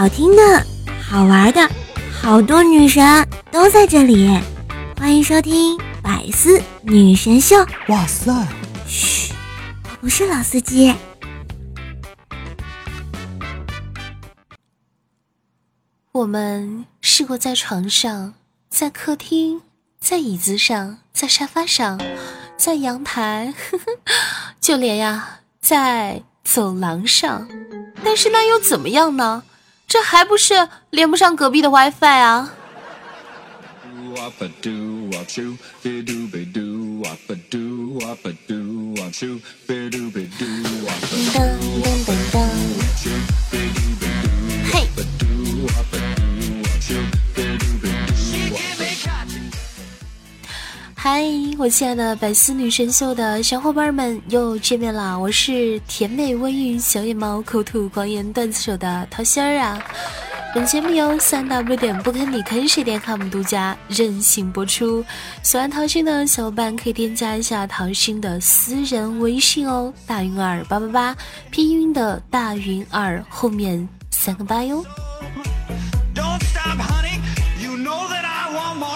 好听的、好玩的，好多女神都在这里。欢迎收听《百思女神秀》。哇塞！嘘，我不是老司机。我们试过在床上，在客厅，在椅子上，在沙发上，在阳台，呵 呵就连呀，在走廊上。但是那又怎么样呢？这还不是连不上隔壁的 WiFi 啊！嗨，我亲爱的百思女神秀的小伙伴们又见面了，我是甜美温韵小野猫口吐狂言段子手的桃心儿啊。本节目由三 w 点不坑你坑谁点 com 独家任性播出。喜欢桃心的小伙伴可以添加一下桃心的私人微信哦，大云儿八八八，拼音的大云儿后面三个八哟。Don't stop, honey, you know that I want more.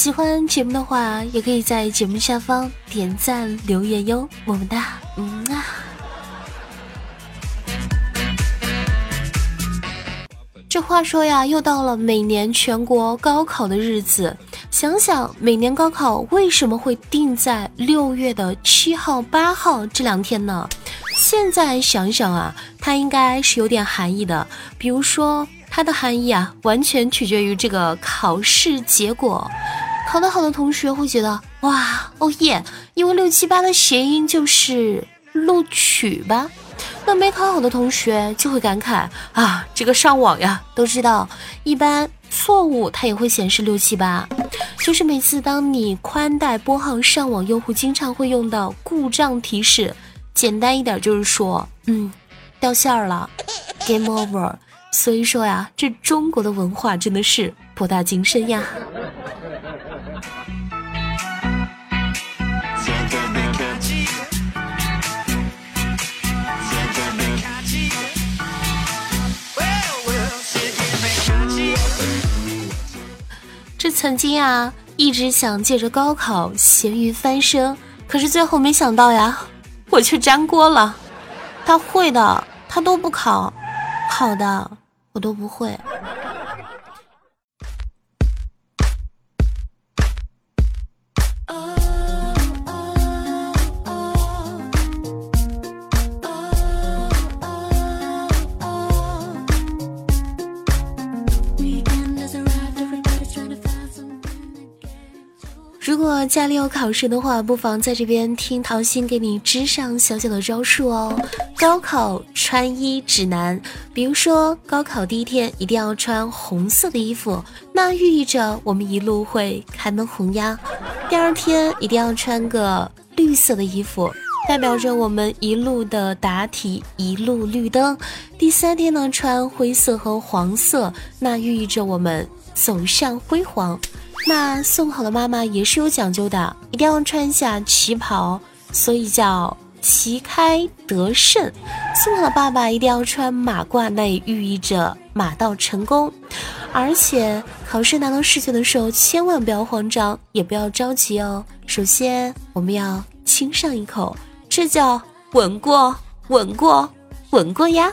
喜欢节目的话，也可以在节目下方点赞留言哟，么么哒，嗯啊。这话说呀，又到了每年全国高考的日子，想想每年高考为什么会定在六月的七号、八号这两天呢？现在想想啊，它应该是有点含义的，比如说它的含义啊，完全取决于这个考试结果。考得好的同学会觉得哇哦耶，因为六七八的谐音就是录取吧。那没考好的同学就会感慨啊，这个上网呀，都知道一般错误它也会显示六七八，就是每次当你宽带拨号上网用户经常会用到故障提示，简单一点就是说，嗯，掉线了，game over。所以说呀，这中国的文化真的是博大精深呀。这曾经啊，一直想借着高考咸鱼翻身，可是最后没想到呀，我却粘锅了。他会的，他都不考；好的，我都不会。家里有考试的话，不妨在这边听桃心给你支上小小的招数哦。高考穿衣指南，比如说高考第一天一定要穿红色的衣服，那寓意着我们一路会开门红呀。第二天一定要穿个绿色的衣服，代表着我们一路的答题一路绿灯。第三天呢，穿灰色和黄色，那寓意着我们走向辉煌。那送考的妈妈也是有讲究的，一定要穿下旗袍，所以叫旗开得胜。送考的爸爸一定要穿马褂，那也寓意着马到成功。而且考试拿到试卷的时候，千万不要慌张，也不要着急哦。首先我们要亲上一口，这叫稳过，稳过，稳过呀。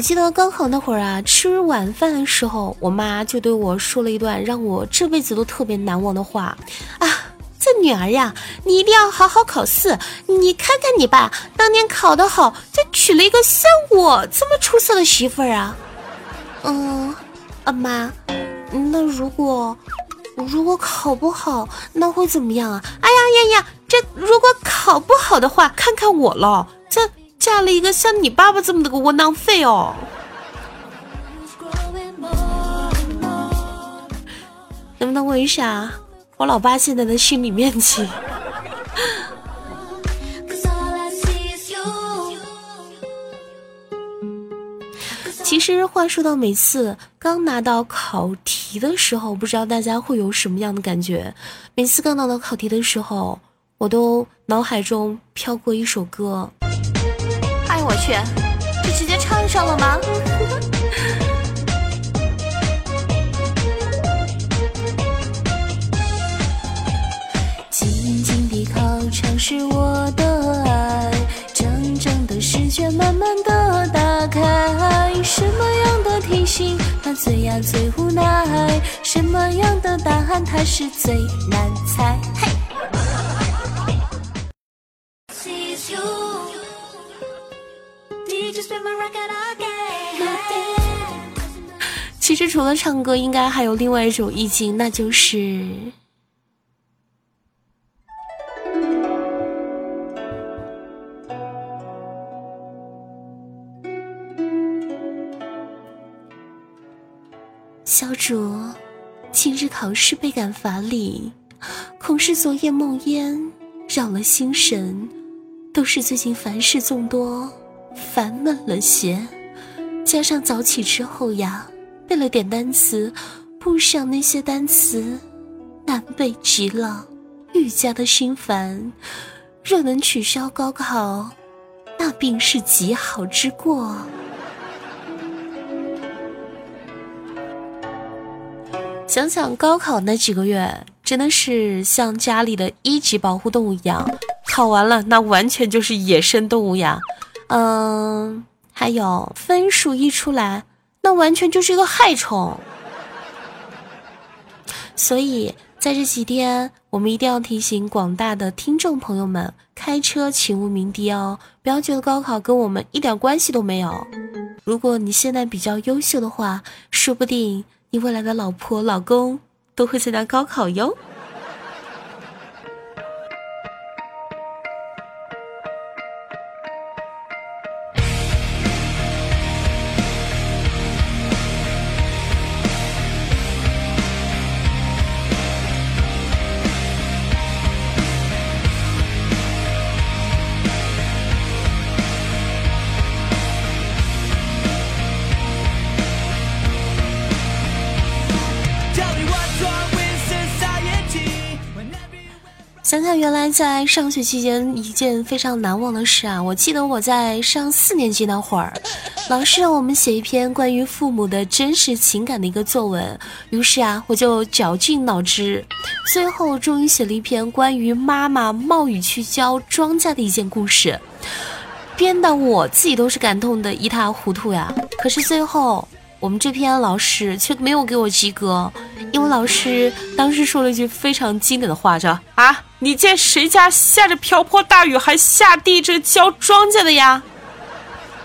我记得高考那会儿啊，吃晚饭的时候，我妈就对我说了一段让我这辈子都特别难忘的话啊！这女儿呀，你一定要好好考试。你看看你爸当年考得好，就娶了一个像我这么出色的媳妇儿啊。嗯，啊妈，那如果如果考不好，那会怎么样啊？哎呀呀呀，这如果考不好的话，看看我喽，了一个像你爸爸这么的个窝囊废哦。能不能问一下我老爸现在的心里面积？其实话说到每次刚拿到考题的时候不知道大家会有什么样的感觉？每次刚拿到考题的时候我都脑海中飘过一首歌。我去，这直接唱上了吗？静静的考场是我的爱，整整的试卷慢慢的打开。什么样的题型它最呀最无奈？什么样的答案它是最难猜？实除了唱歌，应该还有另外一种意境，那就是小主，今日考试倍感乏力，恐是昨夜梦魇扰了心神，都是最近凡事众多。烦闷了些，加上早起之后呀，背了点单词，不想那些单词难背极了，愈加的心烦。若能取消高考，那便是极好之过。想想高考那几个月，真的是像家里的一级保护动物一样，考完了那完全就是野生动物呀。嗯，还有分数一出来，那完全就是一个害虫。所以在这几天，我们一定要提醒广大的听众朋友们，开车请勿鸣笛哦，不要觉得高考跟我们一点关系都没有。如果你现在比较优秀的话，说不定你未来的老婆、老公都会参加高考哟。那原来在上学期间一件非常难忘的事啊！我记得我在上四年级那会儿，老师让我们写一篇关于父母的真实情感的一个作文，于是啊，我就绞尽脑汁，最后终于写了一篇关于妈妈冒雨去浇庄稼的一件故事，编的我自己都是感动的一塌糊涂呀！可是最后。我们这篇老师却没有给我及格，因为老师当时说了一句非常经典的话，叫啊，你见谁家下着瓢泼大雨还下地这浇庄稼的呀？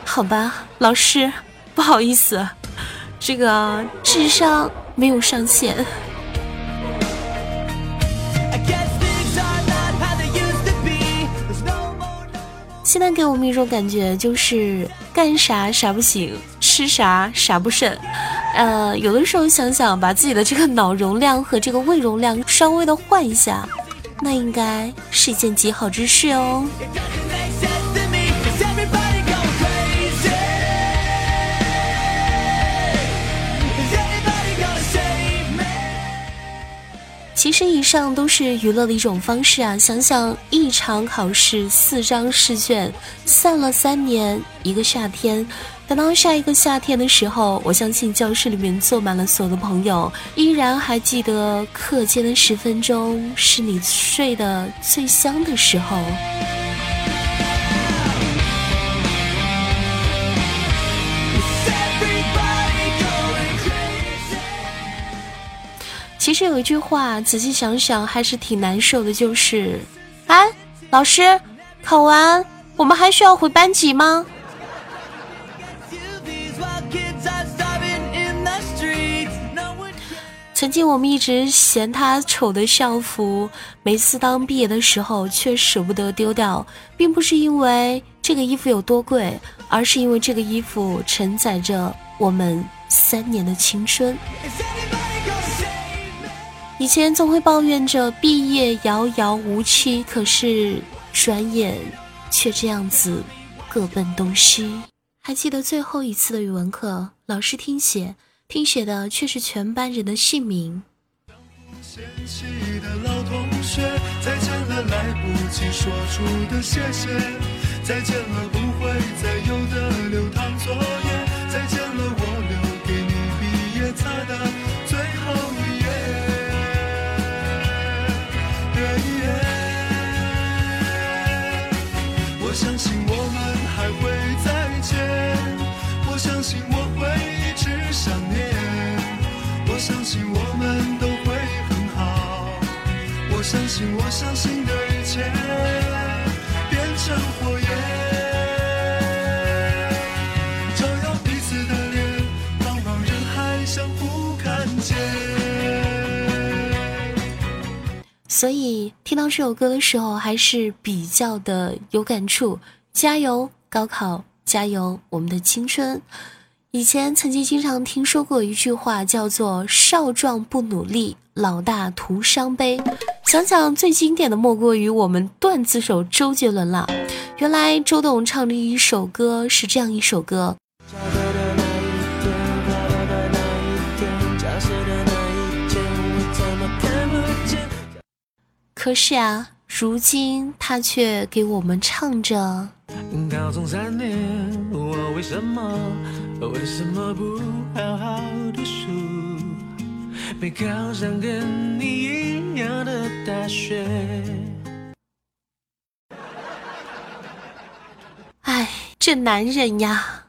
好吧，老师，不好意思，这个智商没有上限。现在给我们一种感觉，就是干啥啥不行，吃啥啥不剩。呃，有的时候想想，把自己的这个脑容量和这个胃容量稍微的换一下，那应该是一件极好之事哦。实以上都是娱乐的一种方式啊！想想一场考试，四张试卷，散了三年，一个夏天。等到下一个夏天的时候，我相信教室里面坐满了所有的朋友，依然还记得课间的十分钟是你睡得最香的时候。其实有一句话，仔细想想还是挺难受的，就是，哎，老师，考完我们还需要回班级吗？曾经我们一直嫌他丑的校服，每次当毕业的时候却舍不得丢掉，并不是因为这个衣服有多贵，而是因为这个衣服承载着我们三年的青春。以前总会抱怨着毕业遥遥无期，可是转眼却这样子各奔东西。还记得最后一次的语文课，老师听写，听写的却是全班人的姓名。再见了，来不及说出的谢谢；再见了，不会再有的流淌作业；再见了，我留给你毕业册的相信我们都会很好，我相信我相信的一切变成火焰，照耀彼此的脸，茫茫人海相互看见。所以听到这首歌的时候，还是比较的有感触。加油，高考！加油，我们的青春！以前曾经经常听说过一句话，叫做“少壮不努力，老大徒伤悲”。想想最经典的，莫过于我们段子手周杰伦了。原来周董唱的一首歌是这样一首歌。可是啊，如今他却给我们唱着。高中三年，我为什么为什么不好好读书？没考上跟你一样的大学。哎，这男人呀！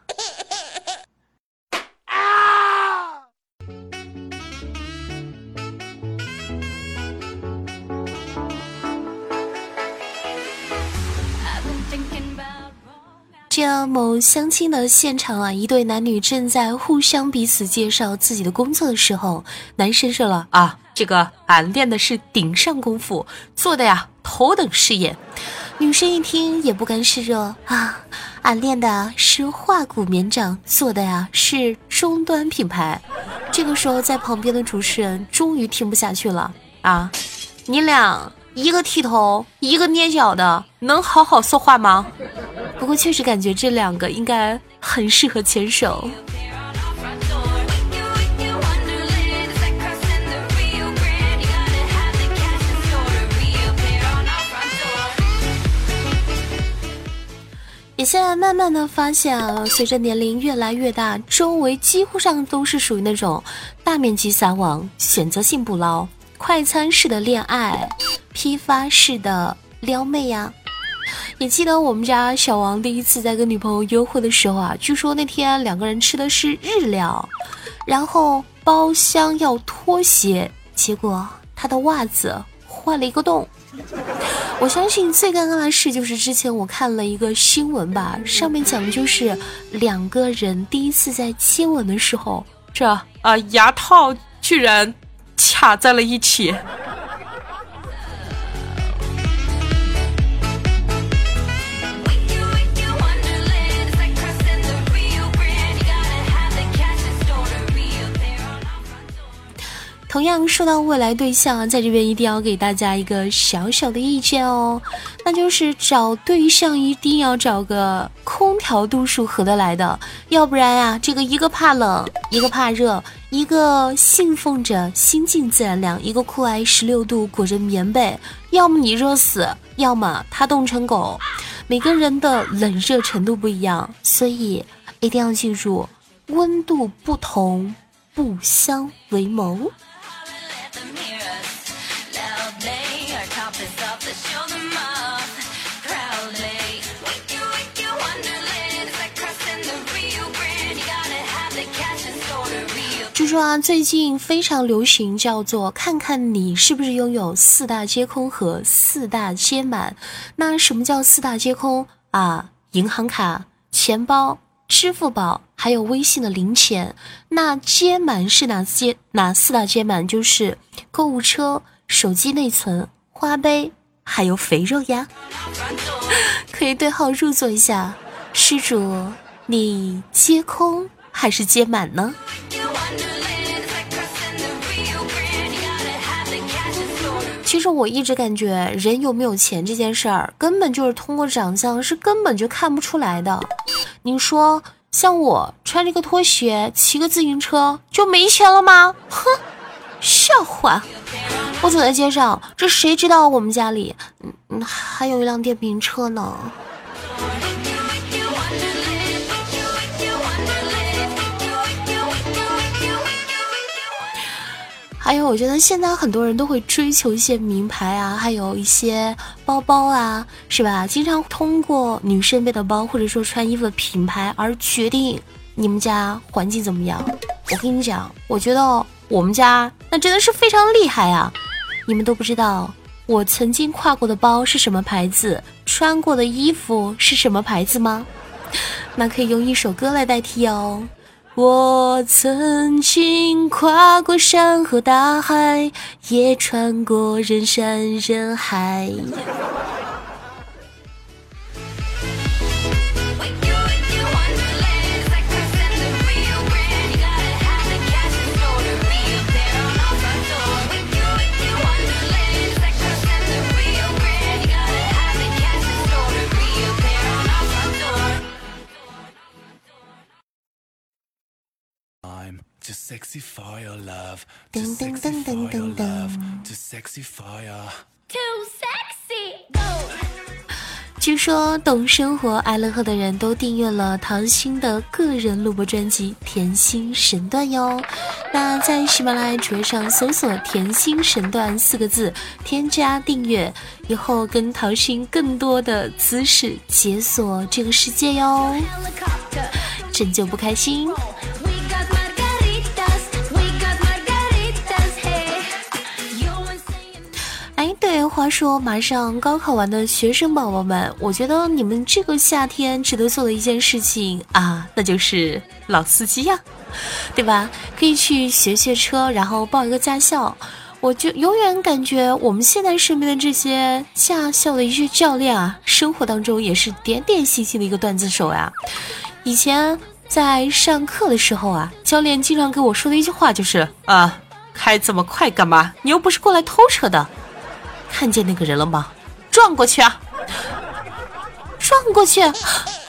这某相亲的现场啊，一对男女正在互相彼此介绍自己的工作的时候，男生说了啊，这个俺练的是顶上功夫，做的呀头等事业。女生一听也不甘示弱啊，俺练的是化骨绵掌，做的呀是中端品牌。这个时候，在旁边的主持人终于听不下去了啊，你俩一个剃头，一个捏脚的，能好好说话吗？不过确实感觉这两个应该很适合牵手。也现在慢慢的发现啊，随着年龄越来越大，周围几乎上都是属于那种大面积撒网、选择性不捞、快餐式的恋爱、批发式的撩妹呀。也记得我们家小王第一次在跟女朋友约会的时候啊，据说那天两个人吃的是日料，然后包厢要脱鞋，结果他的袜子坏了一个洞。我相信最尴尬的事就是之前我看了一个新闻吧，上面讲的就是两个人第一次在接吻的时候，这啊牙套居然卡在了一起。同样说到未来对象，在这边一定要给大家一个小小的意见哦，那就是找对象一定要找个空调度数合得来的，要不然呀，这个一个怕冷，一个怕热，一个信奉着心静自然凉，一个酷爱十六度裹着棉被，要么你热死，要么他冻成狗。每个人的冷热程度不一样，所以一定要记住，温度不同不相为谋。据说啊，最近非常流行叫做“看看你是不是拥有四大皆空和四大皆满”。那什么叫四大皆空啊？银行卡、钱包、支付宝，还有微信的零钱。那皆满是哪些？哪四大皆满？就是购物车、手机内存、花呗，还有肥肉呀。可以对号入座一下，施主，你皆空还是皆满呢？其实我一直感觉，人有没有钱这件事儿，根本就是通过长相是根本就看不出来的。你说像我穿着个拖鞋骑个自行车就没钱了吗？哼，笑话！我走在街上，这谁知道我们家里嗯嗯还有一辆电瓶车呢？还有，我觉得现在很多人都会追求一些名牌啊，还有一些包包啊，是吧？经常通过女生背的包或者说穿衣服的品牌而决定你们家环境怎么样。我跟你讲，我觉得我们家那真的是非常厉害啊！你们都不知道我曾经挎过的包是什么牌子，穿过的衣服是什么牌子吗？那可以用一首歌来代替哦。我曾经跨过山和大海，也穿过人山人海。噔噔噔噔噔噔。据说懂生活爱乐呵的人都订阅了唐鑫的个人录播专辑《甜心神段》哟。那在喜马拉雅主页上搜索“甜心神段”四个字，添加订阅以后，跟唐鑫更多的姿势解锁这个世界哟，拯救不开心。话说，马上高考完的学生宝宝们，我觉得你们这个夏天值得做的一件事情啊，那就是老司机呀，对吧？可以去学学车，然后报一个驾校。我就永远感觉我们现在身边的这些驾校的一些教练啊，生活当中也是点点星星的一个段子手呀。以前在上课的时候啊，教练经常给我说的一句话就是啊，开这么快干嘛？你又不是过来偷车的。看见那个人了吗？撞过去啊！撞过去！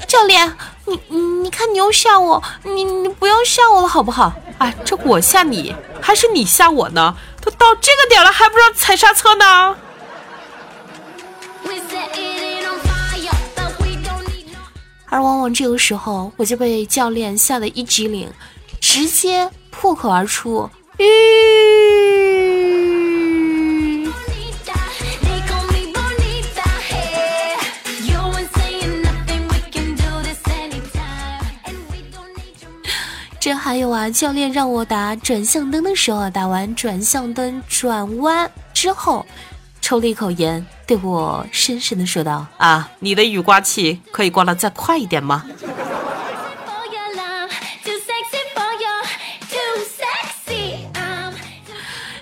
教练，你你你看你又吓我，你你不要吓我了好不好？哎，这我吓你，还是你吓我呢？都到这个点了，还不知道踩刹车呢？而往往这个时候，我就被教练吓得一激灵，直接破口而出：吁！这还有啊，教练让我打转向灯的时候，打完转向灯转弯之后，抽了一口烟，对我深深的说道：“啊，你的雨刮器可以刮得再快一点吗？”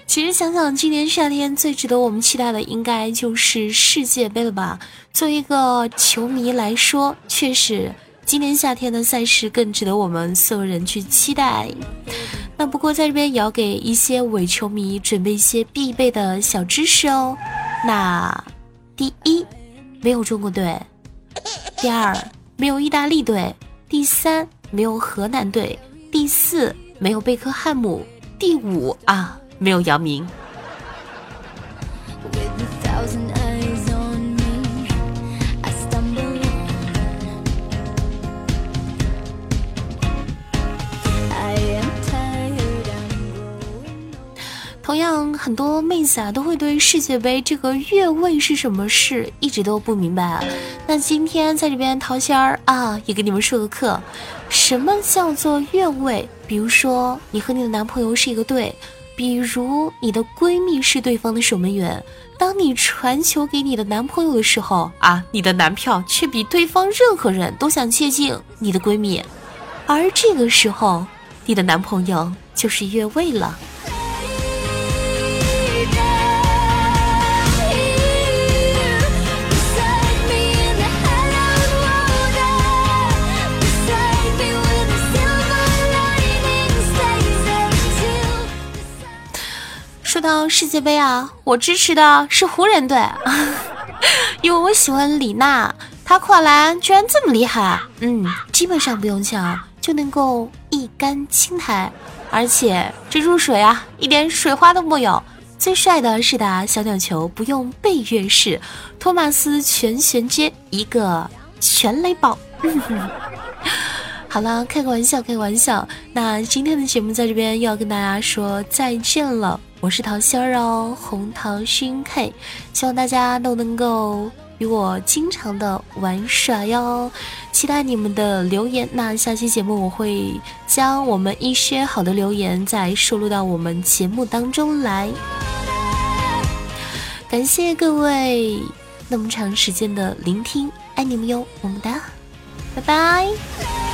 其实想想，今年夏天最值得我们期待的，应该就是世界杯了吧？作为一个球迷来说，确实。今年夏天的赛事更值得我们所有人去期待。那不过在这边也要给一些伪球迷准备一些必备的小知识哦。那第一，没有中国队；第二，没有意大利队；第三，没有河南队；第四，没有贝克汉姆；第五啊，没有姚明。很多妹子啊都会对世界杯这个越位是什么事一直都不明白啊。那今天在这边桃仙儿啊也给你们授个课，什么叫做越位？比如说你和你的男朋友是一个队，比如你的闺蜜是对方的守门员，当你传球给你的男朋友的时候啊，你的男票却比对方任何人都想接近你的闺蜜，而这个时候你的男朋友就是越位了。到世界杯啊，我支持的是湖人队，因为我喜欢李娜，她跨栏居然这么厉害，嗯，基本上不用抢，就能够一杆清台，而且这入水啊一点水花都没有。最帅的是打小鸟球不用背越式，托马斯全衔接一个全雷爆。好了，开个玩笑，开个玩笑。那今天的节目在这边又要跟大家说再见了。我是桃心儿哦，红桃熏 K，希望大家都能够与我经常的玩耍哟。期待你们的留言。那下期节目我会将我们一些好的留言再收录到我们节目当中来。感谢各位那么长时间的聆听，爱你们哟，么么哒，拜拜。